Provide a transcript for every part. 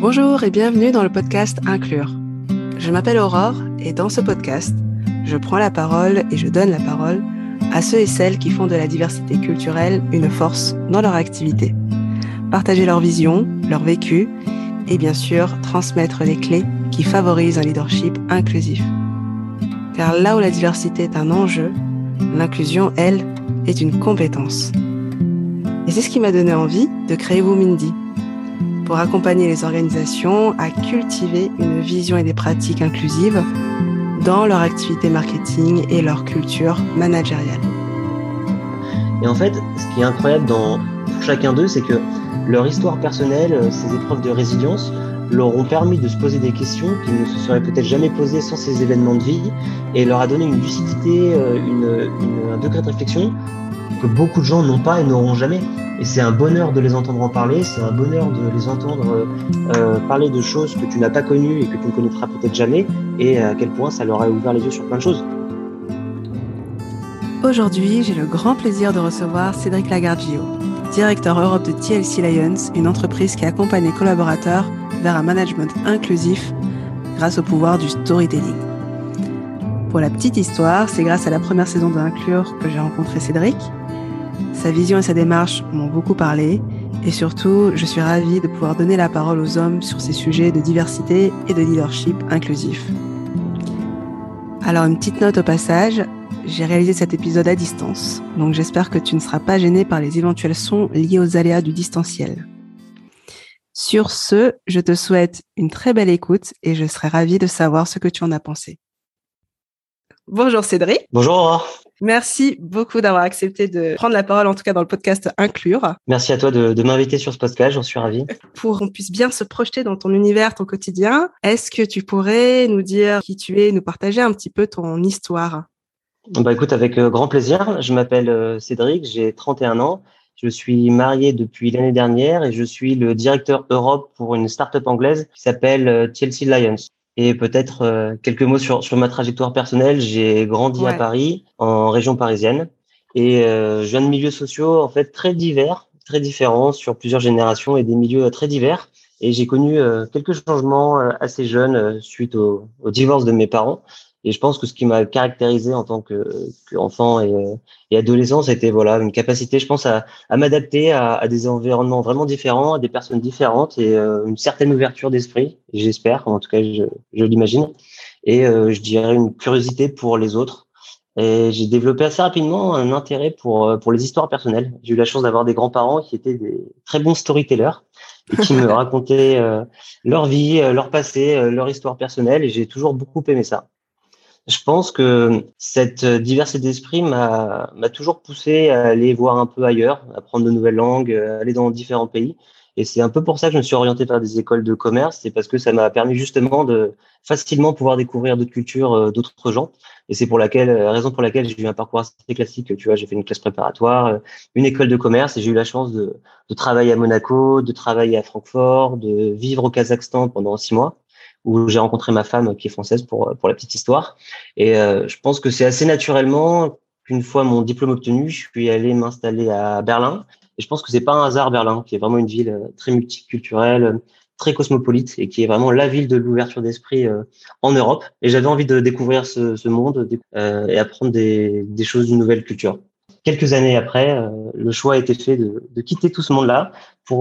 Bonjour et bienvenue dans le podcast Inclure. Je m'appelle Aurore et dans ce podcast, je prends la parole et je donne la parole à ceux et celles qui font de la diversité culturelle une force dans leur activité. Partager leur vision, leur vécu et bien sûr transmettre les clés qui favorisent un leadership inclusif. Car là où la diversité est un enjeu, l'inclusion, elle, est une compétence. Et c'est ce qui m'a donné envie de créer Womindy, pour accompagner les organisations à cultiver une vision et des pratiques inclusives dans leur activité marketing et leur culture managériale. Et en fait, ce qui est incroyable dans, chacun d'eux, c'est que leur histoire personnelle, ces épreuves de résilience, leur ont permis de se poser des questions qu'ils ne se seraient peut-être jamais posées sans ces événements de vie et leur a donné une lucidité, euh, un degré de réflexion que beaucoup de gens n'ont pas et n'auront jamais. Et c'est un bonheur de les entendre en parler, c'est un bonheur de les entendre euh, parler de choses que tu n'as pas connues et que tu ne connaîtras peut-être jamais, et à quel point ça leur a ouvert les yeux sur plein de choses. Aujourd'hui, j'ai le grand plaisir de recevoir Cédric Lagardio, directeur Europe de TLC Lions, une entreprise qui accompagne les collaborateurs vers un management inclusif grâce au pouvoir du storytelling. Pour la petite histoire, c'est grâce à la première saison de Inclure que j'ai rencontré Cédric. Sa vision et sa démarche m'ont beaucoup parlé et surtout, je suis ravie de pouvoir donner la parole aux hommes sur ces sujets de diversité et de leadership inclusif. Alors une petite note au passage, j'ai réalisé cet épisode à distance, donc j'espère que tu ne seras pas gêné par les éventuels sons liés aux aléas du distanciel. Sur ce, je te souhaite une très belle écoute et je serai ravie de savoir ce que tu en as pensé. Bonjour Cédric. Bonjour. Merci beaucoup d'avoir accepté de prendre la parole, en tout cas dans le podcast Inclure. Merci à toi de, de m'inviter sur ce podcast, j'en suis ravi. Pour qu'on puisse bien se projeter dans ton univers, ton quotidien, est-ce que tu pourrais nous dire qui tu es, nous partager un petit peu ton histoire? Bah écoute, avec euh, grand plaisir. Je m'appelle euh, Cédric, j'ai 31 ans. Je suis marié depuis l'année dernière et je suis le directeur Europe pour une start-up anglaise qui s'appelle euh, Chelsea Lions. Et peut-être euh, quelques mots sur, sur ma trajectoire personnelle. J'ai grandi à Paris, en région parisienne, et euh, je viens de milieux sociaux en fait très divers, très différents sur plusieurs générations et des milieux très divers. Et j'ai connu quelques changements assez jeunes suite au, au divorce de mes parents. Et je pense que ce qui m'a caractérisé en tant qu'enfant et, et, adolescent, c'était voilà une capacité, je pense, à, à m'adapter à, à, des environnements vraiment différents, à des personnes différentes et euh, une certaine ouverture d'esprit, j'espère, en tout cas je, je l'imagine, et euh, je dirais une curiosité pour les autres. Et j'ai développé assez rapidement un intérêt pour euh, pour les histoires personnelles. J'ai eu la chance d'avoir des grands-parents qui étaient des très bons storytellers et qui me racontaient leur vie, leur passé, leur histoire personnelle, et j'ai toujours beaucoup aimé ça. Je pense que cette diversité d'esprit m'a toujours poussé à aller voir un peu ailleurs, apprendre de nouvelles langues, aller dans différents pays. Et c'est un peu pour ça que je me suis orienté vers des écoles de commerce, c'est parce que ça m'a permis justement de facilement pouvoir découvrir d'autres cultures, euh, d'autres gens. Et c'est pour laquelle, euh, raison pour laquelle j'ai eu un parcours assez classique. Tu vois, j'ai fait une classe préparatoire, euh, une école de commerce, et j'ai eu la chance de, de travailler à Monaco, de travailler à Francfort, de vivre au Kazakhstan pendant six mois où j'ai rencontré ma femme qui est française pour, pour la petite histoire. Et euh, je pense que c'est assez naturellement qu'une fois mon diplôme obtenu, je suis allé m'installer à Berlin. Et je pense que c'est pas un hasard Berlin, qui est vraiment une ville euh, très multiculturelle, très cosmopolite et qui est vraiment la ville de l'ouverture d'esprit euh, en Europe. Et j'avais envie de découvrir ce, ce monde euh, et apprendre des, des choses d'une nouvelle culture. Quelques années après, euh, le choix a été fait de, de quitter tout ce monde-là pour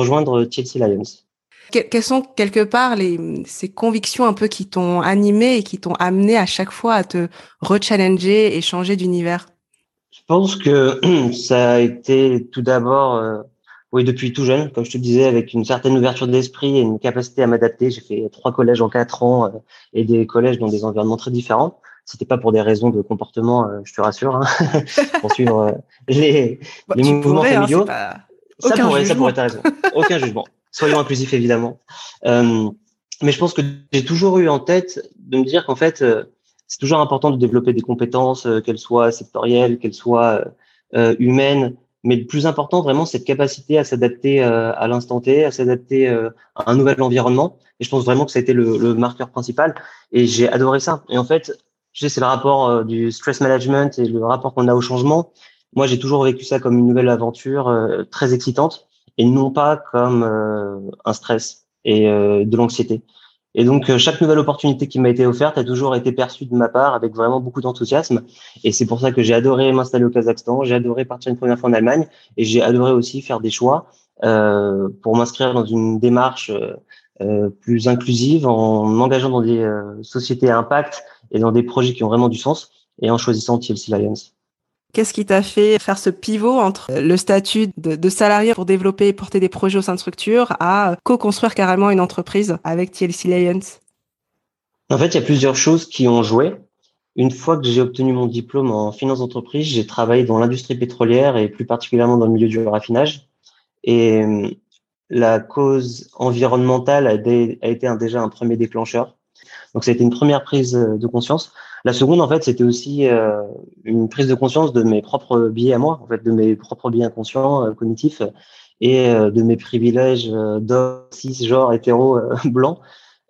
rejoindre Chelsea Lions. Quelles sont quelque part les, ces convictions un peu qui t'ont animé et qui t'ont amené à chaque fois à te rechallenger et changer d'univers? Je pense que ça a été tout d'abord, euh, oui, depuis tout jeune, comme je te disais, avec une certaine ouverture d'esprit et une capacité à m'adapter. J'ai fait trois collèges en quatre ans euh, et des collèges dans des environnements très différents. C'était pas pour des raisons de comportement, euh, je te rassure, hein, pour suivre les, bah, les mouvements pourrais, hein, familiaux. Hein, ça pourrait, ça pourrait, t'as raison. Aucun jugement soyons inclusifs évidemment. Euh, mais je pense que j'ai toujours eu en tête de me dire qu'en fait, euh, c'est toujours important de développer des compétences, euh, qu'elles soient sectorielles, qu'elles soient euh, humaines. Mais le plus important, vraiment, cette capacité à s'adapter à l'instant T, à s'adapter à un nouvel environnement. Et je pense vraiment que ça a été le, le marqueur principal. Et j'ai adoré ça. Et en fait, je sais, c'est le rapport du stress management et le rapport qu'on a au changement. Moi, j'ai toujours vécu ça comme une nouvelle aventure très excitante. Et non pas comme un stress et de l'anxiété. Et donc, chaque nouvelle opportunité qui m'a été offerte a toujours été perçue de ma part avec vraiment beaucoup d'enthousiasme. Et c'est pour ça que j'ai adoré m'installer au Kazakhstan, j'ai adoré partir une première fois en Allemagne, et j'ai adoré aussi faire des choix euh, pour m'inscrire dans une démarche euh, plus inclusive en m'engageant dans des sociétés à impact et dans des projets qui ont vraiment du sens, et en choisissant TLC Lions. Qu'est-ce qui t'a fait faire ce pivot entre le statut de, salarié pour développer et porter des projets au sein de structure à co-construire carrément une entreprise avec TLC Lions? En fait, il y a plusieurs choses qui ont joué. Une fois que j'ai obtenu mon diplôme en finance d'entreprise, j'ai travaillé dans l'industrie pétrolière et plus particulièrement dans le milieu du raffinage. Et euh, la cause environnementale a, a été déjà un premier déclencheur. Donc, ça a été une première prise de conscience. La seconde, en fait, c'était aussi euh, une prise de conscience de mes propres biais à moi, en fait, de mes propres biais inconscients, euh, cognitifs, et euh, de mes privilèges d'homme, cis, genre, hétéro, blanc,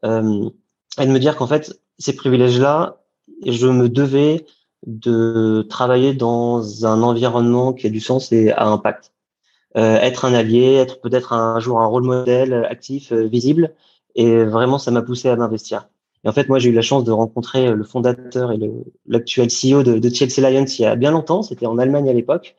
et de me dire qu'en fait, ces privilèges-là, je me devais de travailler dans un environnement qui a du sens et a impact. être un allié, être peut-être un jour un rôle modèle actif, visible, et vraiment, ça m'a poussé à m'investir. Et en fait, moi, j'ai eu la chance de rencontrer le fondateur et l'actuel CEO de, de, Chelsea Lions il y a bien longtemps. C'était en Allemagne à l'époque.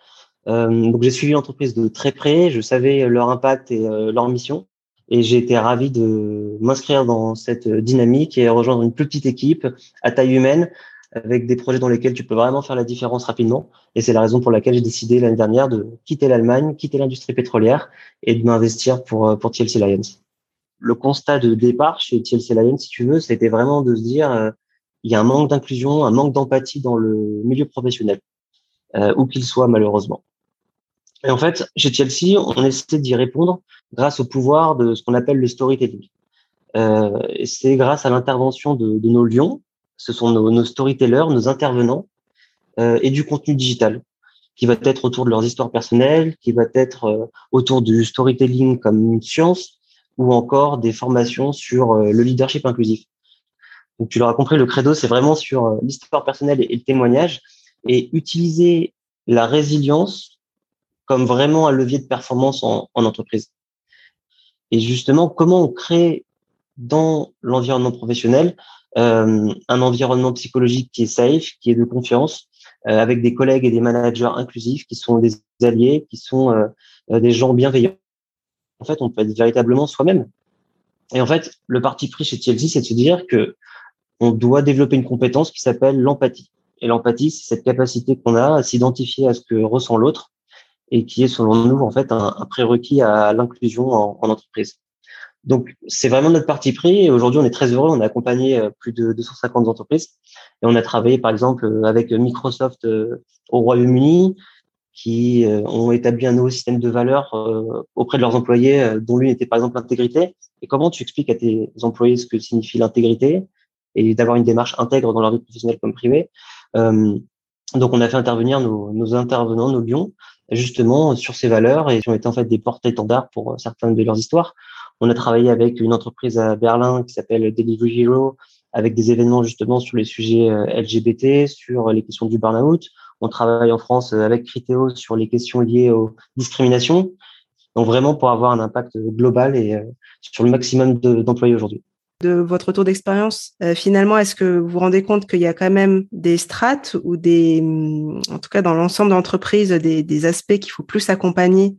Euh, donc, j'ai suivi l'entreprise de très près. Je savais leur impact et euh, leur mission. Et j'ai été ravi de m'inscrire dans cette dynamique et rejoindre une plus petite équipe à taille humaine avec des projets dans lesquels tu peux vraiment faire la différence rapidement. Et c'est la raison pour laquelle j'ai décidé l'année dernière de quitter l'Allemagne, quitter l'industrie pétrolière et de m'investir pour, pour Chelsea Lions le constat de départ chez TLC Lion, si tu veux, c'était vraiment de se dire euh, il y a un manque d'inclusion, un manque d'empathie dans le milieu professionnel, euh, où qu'il soit malheureusement. Et en fait, chez Chelsea, on essaie d'y répondre grâce au pouvoir de ce qu'on appelle le storytelling. Euh, c'est grâce à l'intervention de, de, nos lions, ce sont nos, nos storytellers, nos intervenants, euh, et du contenu digital, qui va être autour de leurs histoires personnelles, qui va être euh, autour du storytelling comme une science, ou encore des formations sur euh, le leadership inclusif. Donc, tu l'auras compris, le credo, c'est vraiment sur euh, l'histoire personnelle et le témoignage et utiliser la résilience comme vraiment un levier de performance en, en entreprise. Et justement, comment on crée dans l'environnement professionnel euh, un environnement psychologique qui est safe, qui est de confiance, avec des collègues et des managers inclusifs qui sont des alliés, qui sont des gens bienveillants en fait, on peut être véritablement soi-même. Et en fait, le parti pris chez TLC, c'est de se dire que on doit développer une compétence qui s'appelle l'empathie. Et l'empathie, c'est cette capacité qu'on a à s'identifier à ce que ressent l'autre et qui est, selon nous, en fait, un, prérequis à l'inclusion en, entreprise. Donc, c'est vraiment notre parti pris. Et aujourd'hui, on est très heureux. On a accompagné euh, plus de 250 entreprises. Et on a travaillé, par exemple, avec Microsoft euh, au Royaume-Uni, qui euh, ont établi un nouveau système de valeurs euh, auprès de leurs employés, euh, dont l'une était par exemple l'intégrité. Et comment tu expliques à tes employés ce que signifie l'intégrité et d'avoir une démarche intègre dans leur vie professionnelle comme privée? Donc, on a fait intervenir nos, nos, intervenants, nos lions, justement sur ces valeurs et qui ont été en fait des porte-étendards pour certaines de leurs histoires. On a travaillé avec une entreprise à Berlin qui s'appelle Delivery Hero, avec des événements justement sur les sujets LGBT, sur les questions du burn-out. On travaille en France euh, avec Criteo sur les questions liées aux discriminations. Donc vraiment pour avoir un impact global et euh, sur le maximum d'employés aujourd'hui. De votre retour d'expérience, euh, finalement, est-ce que vous vous rendez compte qu'il y a quand même des strates ou des, mm, en tout cas dans l'ensemble d'entreprises, des, des, aspects qu'il faut plus accompagner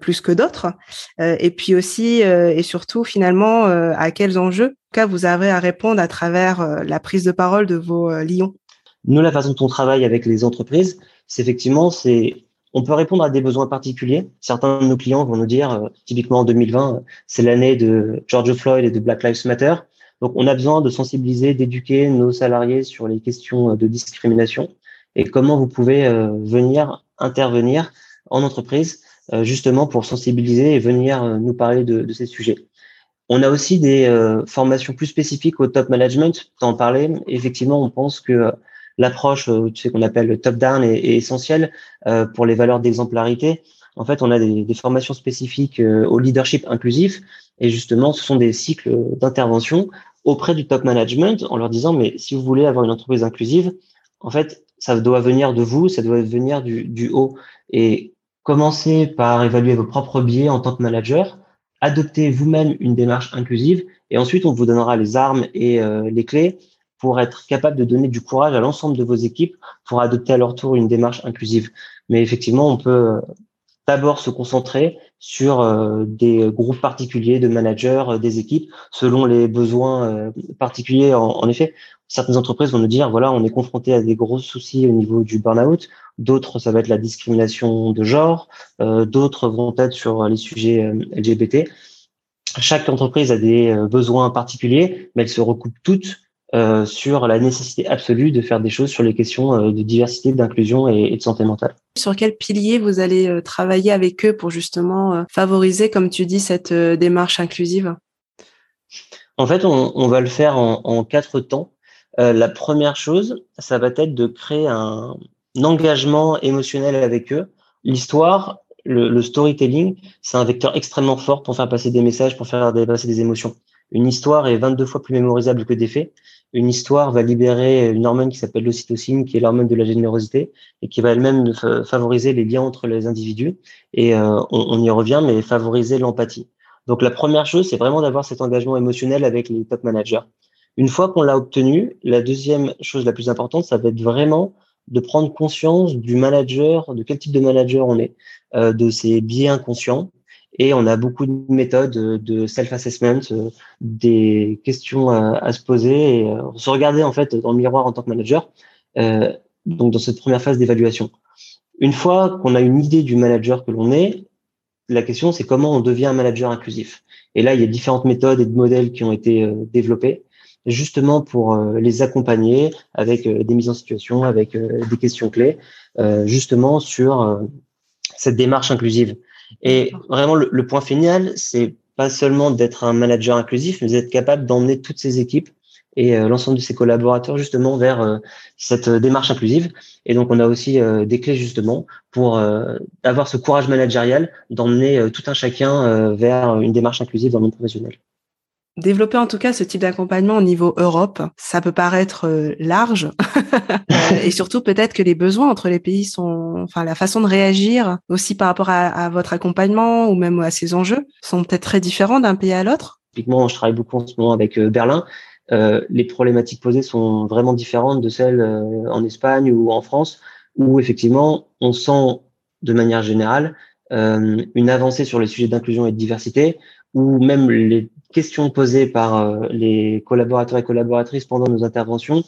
plus que d'autres? Et puis aussi et surtout, finalement, à quels enjeux cas vous avez à répondre à travers la prise de parole de vos lions? Nous, la façon dont on travaille avec les entreprises, c'est effectivement, c'est on peut répondre à des besoins particuliers. Certains de nos clients vont nous dire, euh, typiquement en 2020, c'est l'année de George Floyd et de Black Lives Matter. Donc, on a besoin de sensibiliser, d'éduquer nos salariés sur les questions de discrimination et comment vous pouvez euh, venir intervenir en entreprise euh, justement pour sensibiliser et venir nous parler de, de, ces sujets. On a aussi des formations plus spécifiques au top management. T'en parlais. Effectivement, on pense que l'approche euh, tu sais, qu'on appelle le top-down est, essentielle euh, pour les valeurs d'exemplarité. En fait, on a des, des formations spécifiques euh, au leadership inclusif et justement, ce sont des cycles d'intervention auprès du top management en leur disant, mais si vous voulez avoir une entreprise inclusive, en fait, ça doit venir de vous, ça doit venir du, du haut. Et commencez par évaluer vos propres biais en tant que manager, adoptez vous-même une démarche inclusive et ensuite on vous donnera les armes et euh, les clés pour être capable de donner du courage à l'ensemble de vos équipes pour adopter à leur tour une démarche inclusive. Mais effectivement, on peut d'abord se concentrer sur euh, des groupes particuliers de managers euh, des équipes selon les besoins euh, particuliers. En, effet, certaines entreprises vont nous dire voilà, on est confronté à des gros soucis au niveau du burn-out. D'autres, ça va être la discrimination de genre. D'autres vont être sur les sujets LGBT. Chaque entreprise a des besoins particuliers, mais elles se recoupent toutes euh, sur la nécessité absolue de faire des choses sur les questions euh, de diversité, d'inclusion et, de santé mentale. Sur quel pilier vous allez euh, travailler avec eux pour justement favoriser, comme tu dis, cette démarche inclusive? En fait, on, va le faire en, quatre temps. la première chose, ça va être de créer un, engagement émotionnel avec eux. L'histoire, le, le storytelling, c'est un vecteur extrêmement fort pour faire passer des messages, pour faire passer des émotions. Une histoire est 22 fois plus mémorisable que des faits une histoire va libérer une hormone qui s'appelle l'ocytocine, qui est l'hormone de la générosité, et qui va elle-même favoriser les liens entre les individus. Et euh, on, y revient, mais favoriser l'empathie. Donc la première chose, c'est vraiment d'avoir cet engagement émotionnel avec les top managers. Une fois qu'on l'a obtenu, la deuxième chose la plus importante, ça va être vraiment de prendre conscience du manager, de quel type de manager on est, euh, de ses biais inconscients, et on a beaucoup de méthodes de self-assessment, euh, des questions à, se poser et euh, se regarder en fait dans le miroir en tant que manager. Euh, donc dans cette première phase d'évaluation. Une fois qu'on a une idée du manager que l'on est, la question c'est comment on devient un manager inclusif. Et là, il y a différentes méthodes et de modèles qui ont été développés justement pour les accompagner avec des mises en situation, avec des questions clés, justement sur cette démarche inclusive. Et vraiment, le, point final, c'est pas seulement d'être un manager inclusif, mais d'être capable d'emmener toutes ses équipes et euh, l'ensemble de ses collaborateurs justement vers euh, cette démarche inclusive. Et donc, on a aussi euh, des clés justement pour avoir ce courage managérial d'emmener tout un chacun vers une démarche inclusive dans le monde professionnel. Développer en tout cas ce type d'accompagnement au niveau Europe, ça peut paraître euh, large euh, et surtout peut-être que les besoins entre les pays sont, enfin la façon de réagir aussi par rapport à, votre accompagnement ou même à ces enjeux sont peut-être très différents d'un pays à l'autre. Typiquement, je travaille beaucoup en ce moment avec euh, Berlin. les problématiques posées sont vraiment différentes de celles en Espagne ou en France, où effectivement on sent de manière générale une avancée sur les sujets d'inclusion et de diversité, ou même les questions posées par euh, les collaborateurs et collaboratrices pendant nos interventions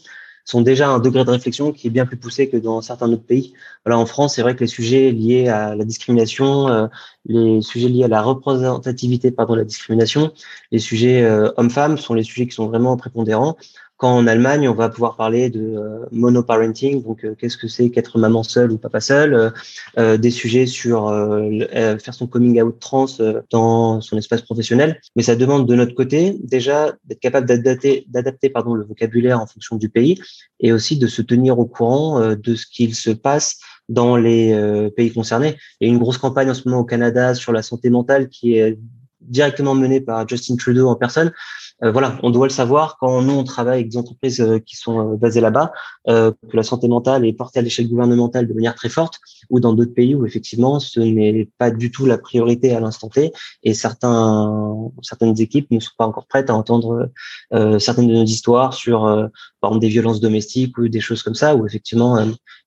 sont déjà un degré de réflexion qui est bien plus poussé que dans certains autres pays. Voilà, en France, c'est vrai que les sujets liés à la discrimination, euh, les sujets liés à la représentativité pardon, la discrimination, les sujets euh, hommes-femmes sont les sujets qui sont vraiment prépondérants. Quand en Allemagne, on va pouvoir parler de euh, monoparenting, donc euh, qu'est-ce que c'est qu'être maman seule ou papa seul, euh, des sujets sur faire son coming out trans dans son espace professionnel. Mais ça demande de notre côté déjà d'être capable d'adapter, pardon le vocabulaire en fonction du pays et aussi de se tenir au courant de ce qu'il se passe dans les pays concernés. Il y a une grosse campagne en ce moment au Canada sur la santé mentale qui est directement menée par Justin Trudeau en personne euh, voilà, on doit le savoir quand nous on travaille avec des entreprises euh, qui sont euh, basées là-bas, que la santé mentale est portée à l'échelle gouvernementale de manière très forte, ou dans d'autres pays où effectivement ce n'est pas du tout la priorité à l'instant T, et certains, certaines équipes ne sont pas encore prêtes à entendre certaines de nos histoires sur, par exemple, des violences domestiques ou des choses comme ça, où effectivement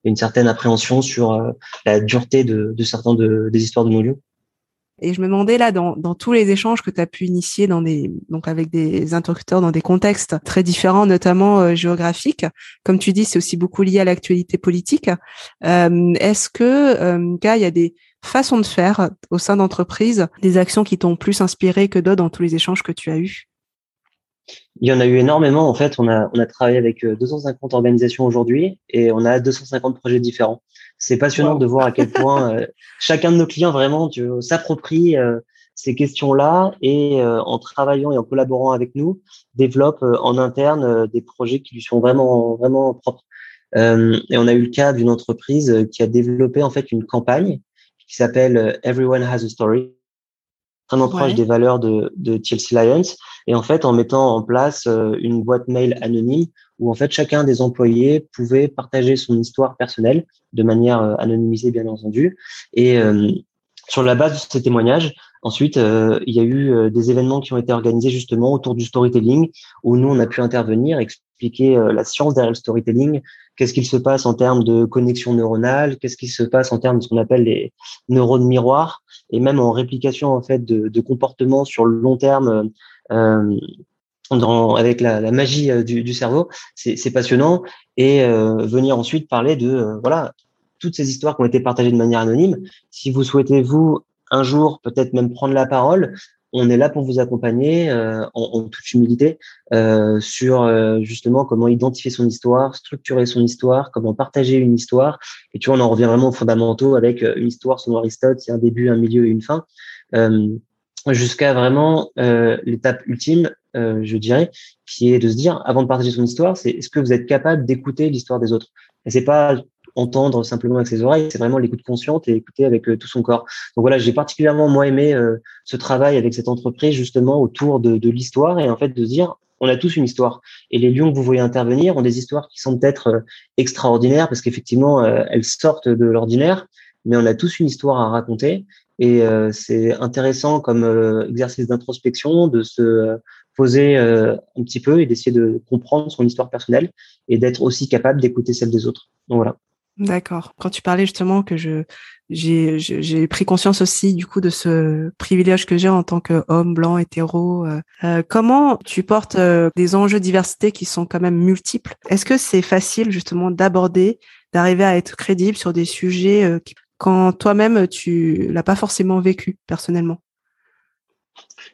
une certaine appréhension sur la dureté de, de certains de, des histoires de nos lieux. Et je me demandais là, dans, tous les échanges que tu as pu initier dans des, donc avec des interlocuteurs dans des contextes très différents, notamment euh, géographiques, comme tu dis, c'est aussi beaucoup lié à l'actualité politique. Euh, Est-ce que, euh, il y a des façons de faire au sein d'entreprises, des actions qui t'ont plus inspiré que d'autres dans tous les échanges que tu as eus? Il y en a eu énormément. En fait, on a, on a travaillé avec 250 euh, organisations aujourd'hui et on a 250 projets différents. C'est passionnant de voir à quel point euh, chacun de nos clients vraiment s'approprie euh, ces questions-là et en travaillant et en collaborant avec nous, développe en interne des projets qui lui sont vraiment vraiment propres. et on a eu le cas d'une entreprise qui a développé en fait une campagne qui s'appelle Everyone Has a Story, vraiment proche des valeurs de, de Chelsea Lions. Et en fait, en mettant en place une boîte mail anonyme où en fait chacun des employés pouvait partager son histoire personnelle de manière anonymisée bien entendu. Et sur la base de ces témoignages, ensuite, il y a eu des événements qui ont été organisés justement autour du storytelling, où nous, on a pu intervenir, expliquer la science derrière le storytelling, qu'est-ce qu'il se passe en termes de connexion neuronale, qu'est-ce qui se passe en termes de ce qu'on appelle les neurones miroirs, et même en réplication en fait de, comportements sur le long terme euh, avec la, magie euh, du, cerveau. C'est passionnant et euh, venir ensuite parler de euh, voilà toutes ces histoires qui ont été partagées de manière anonyme. Si vous souhaitez vous un jour peut-être même prendre la parole, on est là pour vous accompagner euh, en, toute humilité euh, sur euh, justement comment identifier son histoire, structurer son histoire, comment partager une histoire. Et tu vois, on en revient vraiment aux fondamentaux avec une histoire selon Aristote, il y a un début, un milieu et une fin, jusqu'à vraiment l'étape ultime, je dirais, qui est de se dire, avant de partager son histoire, c'est est-ce que vous êtes capable d'écouter l'histoire des autres? Et c'est pas entendre simplement avec ses oreilles, c'est vraiment l'écoute consciente et écouter avec euh, tout son corps. Donc voilà, j'ai particulièrement moi aimé euh, ce travail avec cette entreprise justement autour de, de l'histoire et en fait de dire on a tous une histoire. Et les lions que vous voyez intervenir ont des histoires qui sont peut-être euh, extraordinaires parce qu'effectivement elles sortent de l'ordinaire, mais on a tous une histoire à raconter et c'est intéressant comme exercice d'introspection de se poser un petit peu et d'essayer de comprendre son histoire personnelle et d'être aussi capable d'écouter celle des autres. Donc voilà. D'accord. Quand tu parlais justement que je j'ai pris conscience aussi du coup de ce privilège que j'ai en tant qu'homme blanc hétéro. Euh, euh, comment tu portes euh, des enjeux de diversité qui sont quand même multiples? Est-ce que c'est facile justement d'aborder, d'arriver à être crédible sur des sujets qui, quand toi-même tu l'as pas forcément vécu personnellement?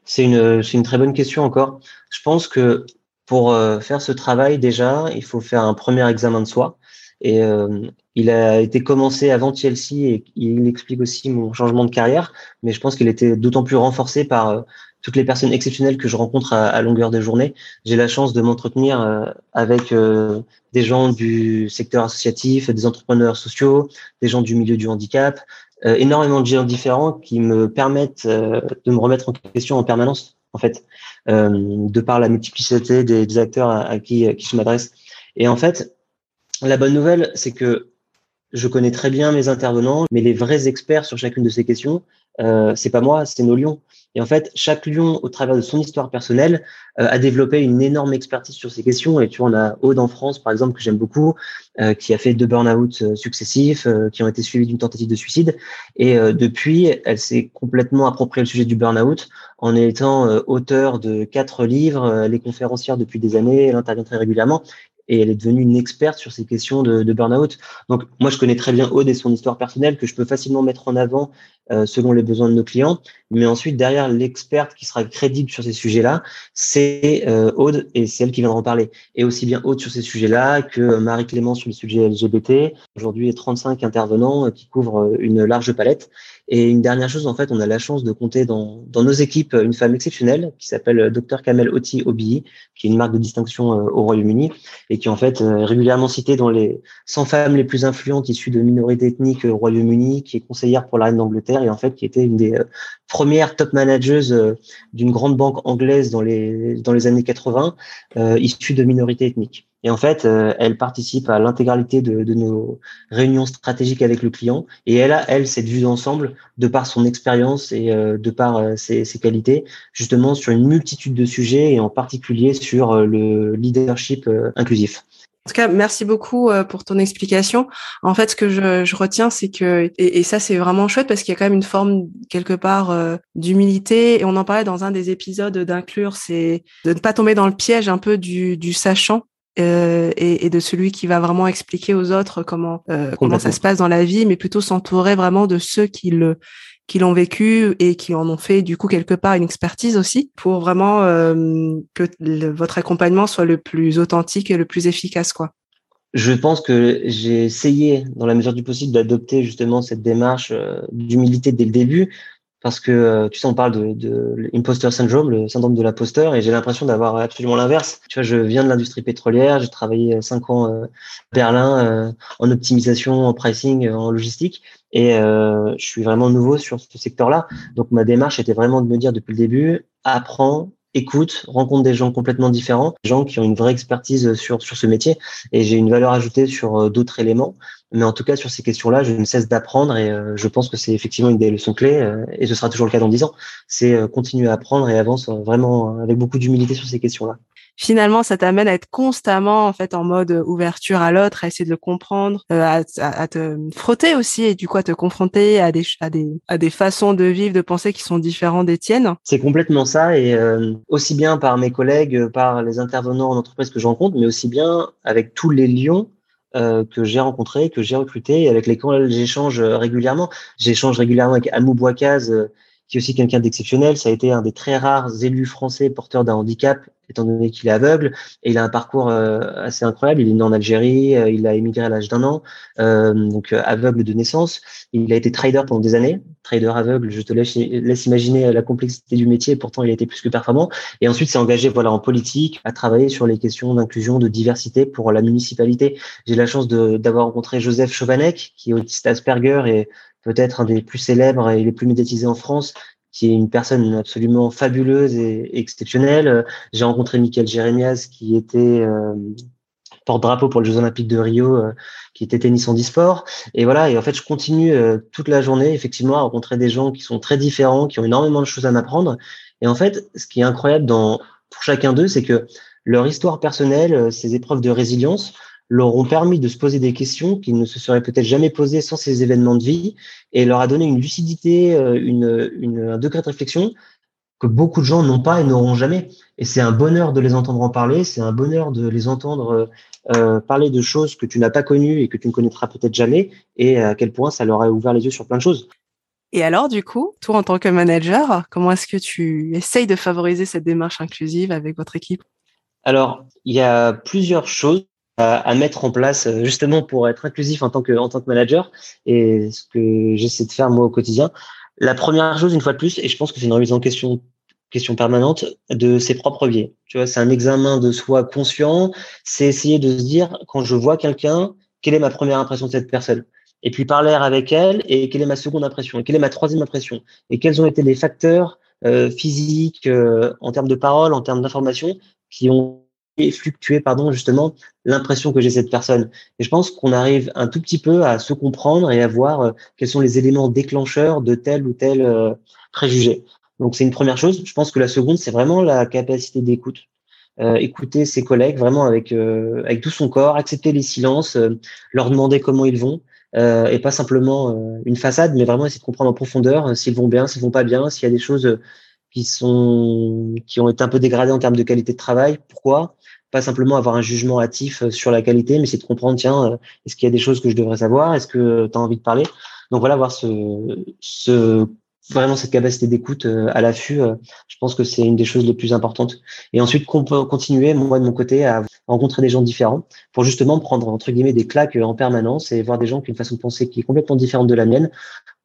C'est une c'est une très bonne question encore. Je pense que pour faire ce travail déjà, il faut faire un premier examen de soi. Et, il a été commencé avant Chelsea et il explique aussi mon changement de carrière, mais je pense qu'il était d'autant plus renforcé par euh, toutes les personnes exceptionnelles que je rencontre à, longueur de journée. J'ai la chance de m'entretenir euh, avec euh, des gens du secteur associatif, des entrepreneurs sociaux, des gens du milieu du handicap, énormément de gens différents qui me permettent de me remettre en question en permanence, en fait, de par la multiplicité des, acteurs à, à qui, à qui je m'adresse. Et en fait, la bonne nouvelle, c'est que je connais très bien mes intervenants, mais les vrais experts sur chacune de ces questions, euh, c'est pas moi, c'est nos lions. Et en fait, chaque lion, au travers de son histoire personnelle, euh, a développé une énorme expertise sur ces questions. Et tu vois, on a Aude en France, par exemple, que j'aime beaucoup, euh, qui a fait deux burn-out euh, successifs, qui ont été suivis d'une tentative de suicide. Et depuis, elle s'est complètement approprié le sujet du burn-out en étant auteur de quatre livres, les conférencières depuis des années, elle intervient très régulièrement et elle est devenue une experte sur ces questions de, burn-out. Donc moi, je connais très bien Aude et son histoire personnelle que je peux facilement mettre en avant euh, selon les besoins de nos clients. Mais ensuite, derrière l'experte qui sera crédible sur ces sujets-là, c'est euh, Aude et c'est elle qui viendra en parler. Et aussi bien Aude sur ces sujets-là que Marie Clément sur les sujets LGBT. Aujourd'hui, il y a 35 intervenants qui couvrent une large palette. Et une dernière chose, en fait, on a la chance de compter dans, dans nos équipes une femme exceptionnelle qui s'appelle Dr Kamel Oti Obi, qui est une marque de distinction euh, au Royaume-Uni et qui en fait euh, régulièrement citée dans les 100 femmes les plus influentes issues de minorités ethniques au Royaume-Uni, qui est conseillère pour la reine d'Angleterre et en fait qui était une des euh, premières top managers d'une grande banque anglaise dans les dans les années 80, issue de minorités ethniques. Et en fait, euh, elle participe à l'intégralité de, nos réunions stratégiques avec le client. Et elle a, elle, cette vue d'ensemble, de par son expérience et euh, de par euh, ses, ses, qualités, justement sur une multitude de sujets et en particulier sur le leadership inclusif. En tout cas, merci beaucoup pour ton explication. En fait, ce que je, je retiens, c'est que, et, et ça, c'est vraiment chouette parce qu'il y a quand même une forme, quelque part, d'humilité. Et on en parlait dans un des épisodes d'inclure, c'est de ne pas tomber dans le piège un peu du, du sachant euh, et, et, de celui qui va vraiment expliquer aux autres comment euh, comment ça se passe dans la vie, mais plutôt s'entourer vraiment de ceux qui le qui l'ont vécu et qui en ont fait du coup quelque part une expertise aussi pour vraiment euh, que votre accompagnement soit le plus authentique et le plus efficace quoi. Je pense que j'ai essayé, dans la mesure du possible, d'adopter justement cette démarche euh, d'humilité dès le début, parce que euh, tu sais on parle de, de l'imposter syndrome, le syndrome de l'imposteur, et j'ai l'impression d'avoir absolument l'inverse. Tu vois, je viens de l'industrie pétrolière, j'ai travaillé euh, cinq ans euh, à Berlin en optimisation, en pricing, en logistique, et je suis vraiment nouveau sur ce secteur-là. Donc ma démarche était vraiment de me dire depuis le début, apprends, écoute, rencontre des gens complètement différents, gens qui ont une vraie expertise sur, sur ce métier et j'ai une valeur ajoutée sur euh, d'autres éléments. Mais en tout cas, sur ces questions-là, je ne cesse d'apprendre et euh, je pense que c'est effectivement une des leçons clés euh, et ce sera toujours le cas dans dix ans. C'est continuer à apprendre et avancer vraiment avec beaucoup d'humilité sur ces questions-là finalement, ça t'amène à être constamment en fait en mode ouverture à l'autre, à essayer de le comprendre, euh, à, te frotter aussi et du coup à te confronter à des, à des, à des façons de vivre, de penser qui sont différentes des tiennes. C'est complètement ça et euh, aussi bien par mes collègues, par les intervenants en entreprise que je rencontre, mais aussi bien avec tous les lions euh, que j'ai rencontrés, que j'ai recrutés avec lesquels j'échange régulièrement. J'échange régulièrement avec Amou Bouakaz, qui est aussi quelqu'un d'exceptionnel. Ça a été un des très rares élus français porteurs d'un handicap étant donné qu'il est aveugle. Et il a un parcours euh, assez incroyable. Il est né en Algérie, euh, il a émigré à l'âge d'un an, euh, donc aveugle de naissance. Il a été trader pendant des années, trader aveugle. Je te laisse, laisse imaginer la complexité du métier. Pourtant, il a été plus que performant. Et ensuite, s'est engagé voilà en politique, à travailler sur les questions d'inclusion, de diversité pour la municipalité. J'ai la chance d'avoir rencontré Joseph Chauvanec, qui est autiste Asperger et peut-être un des plus célèbres et les plus médiatisés en France, qui est une personne absolument fabuleuse et exceptionnelle. J'ai rencontré Michael Jérémias, qui était euh, porte-drapeau pour les Jeux Olympiques de Rio, euh, qui était tennis en e-sport. Et voilà, et en fait, je continue euh, toute la journée, effectivement, à rencontrer des gens qui sont très différents, qui ont énormément de choses à m'apprendre. Et en fait, ce qui est incroyable dans, pour chacun d'eux, c'est que leur histoire personnelle, ces épreuves de résilience, leur ont permis de se poser des questions qu'ils ne se seraient peut-être jamais posées sans ces événements de vie et leur a donné une lucidité, euh, une, une, un degré de réflexion que beaucoup de gens n'ont pas et n'auront jamais. Et c'est un bonheur de les entendre en parler, c'est un bonheur de les entendre euh, euh, parler de choses que tu n'as pas connues et que tu ne connaîtras peut-être jamais, et à quel point ça leur a ouvert les yeux sur plein de choses. Et alors, du coup, toi, en tant que manager, comment est-ce que tu essayes de favoriser cette démarche inclusive avec votre équipe? Alors, il y a plusieurs choses à, mettre en place euh, justement pour être inclusif en tant que en tant que manager et ce que j'essaie de faire moi au quotidien. La première chose, une fois de plus, et je pense que c'est une remise en question question permanente de ses propres biais. Tu vois, c'est un examen de soi conscient. C'est essayer de se dire quand je vois quelqu'un, quelle est ma première impression de cette personne? Et puis parler avec elle et quelle est ma seconde impression? Et quelle est ma troisième impression? Et quels ont été les facteurs euh, physiques euh, en termes de parole, en termes d'information qui ont fluctuer pardon justement l'impression que j'ai cette personne. Et je pense qu'on arrive un tout petit peu à se comprendre et à voir euh, quels sont les éléments déclencheurs de tel ou tel euh, préjugé. Donc c'est une première chose. Je pense que la seconde c'est vraiment la capacité d'écoute. Euh, écouter ses collègues vraiment avec avec tout son corps accepter les silences leur demander comment ils vont et pas simplement une façade mais vraiment essayer de comprendre en profondeur s'ils vont bien s'ils vont pas bien s'il y a des choses qui sont qui ont été un peu dégradées en termes de qualité de travail. Pourquoi? Pas simplement avoir un jugement hâtif euh, sur la qualité, mais c'est de comprendre, tiens, euh, est-ce qu'il y a des choses que je devrais savoir? Est-ce que tu as envie de parler? Donc voilà, avoir ce, ce, vraiment cette capacité d'écoute euh, à l'affût, je pense que c'est une des choses les plus importantes. Et ensuite, continuer, moi de mon côté, à rencontrer des gens différents pour justement prendre, entre guillemets, des claques en permanence et voir des gens qui ont une façon de penser qui est complètement différente de la mienne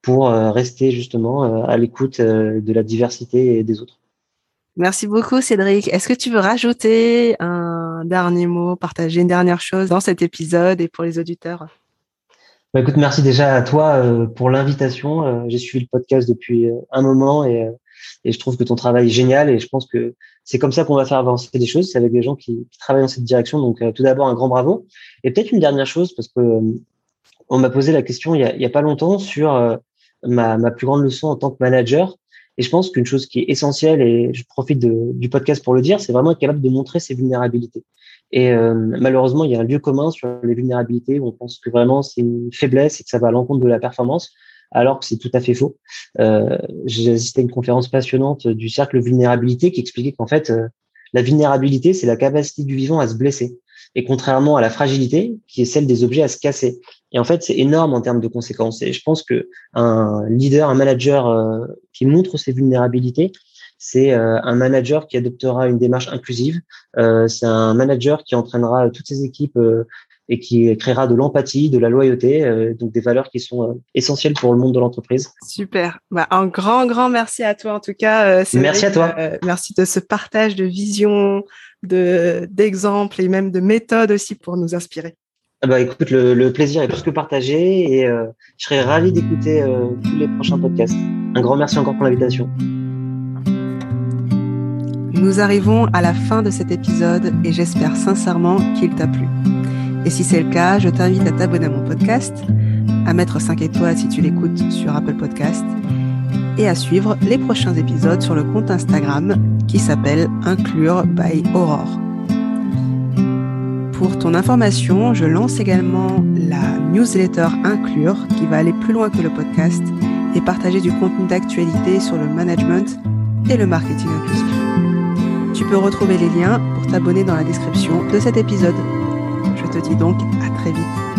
pour rester justement à l'écoute de la diversité des autres. Merci beaucoup, Cédric. Est-ce que tu veux rajouter un dernier mot, partager une dernière chose dans cet épisode et pour les auditeurs bah, écoute, merci déjà à toi euh, pour l'invitation. Euh, j'ai suivi le podcast depuis euh, un moment et, et, je trouve que ton travail est génial et je pense que c'est comme ça qu'on va faire avancer des choses. C'est avec des gens qui, qui, travaillent dans cette direction. Donc, tout d'abord, un grand bravo. Et peut-être une dernière chose parce que on m'a posé la question il y a, il y a pas longtemps sur ma, ma, plus grande leçon en tant que manager. Et je pense qu'une chose qui est essentielle, et je profite du podcast pour le dire, c'est vraiment être capable de montrer ses vulnérabilités. Et euh, malheureusement, il y a un lieu commun sur les vulnérabilités où on pense que vraiment c'est une faiblesse et que ça va à l'encontre de la performance, alors que c'est tout à fait faux. Euh, J'ai assisté à une conférence passionnante du cercle vulnérabilité qui expliquait qu'en fait, euh, la vulnérabilité, c'est la capacité du vivant à se blesser. Et contrairement à la fragilité, qui est celle des objets à se casser. Et en fait, c'est énorme en termes de conséquences. Et je pense que un leader, un manager euh, qui montre ses vulnérabilités, c'est euh, un manager qui adoptera une démarche inclusive. Euh, c'est un manager qui entraînera toutes ses équipes et qui créera de l'empathie, de la loyauté, donc des valeurs qui sont essentielles pour le monde de l'entreprise. Super. Bah, un grand, grand merci à toi en tout cas. merci à toi. merci de ce partage de vision, de d'exemples et même de méthodes aussi pour nous inspirer. Ah bah écoute, le, plaisir est plus que partagé et euh, je serais ravi d'écouter euh, tous les prochains podcasts. Un grand merci encore pour l'invitation. Nous arrivons à la fin de cet épisode et j'espère sincèrement qu'il t'a plu. Et si c'est le cas, je t'invite à t'abonner à mon podcast, à mettre 5 étoiles si tu l'écoutes sur Apple Podcast et à suivre les prochains épisodes sur le compte Instagram qui s'appelle Inclure by Aurore. Pour ton information, je lance également la newsletter Inclure qui va aller plus loin que le podcast et partager du contenu d'actualité sur le management et le marketing inclusif. Tu peux retrouver les liens pour t'abonner dans la description de cet épisode. Je te dis donc à très vite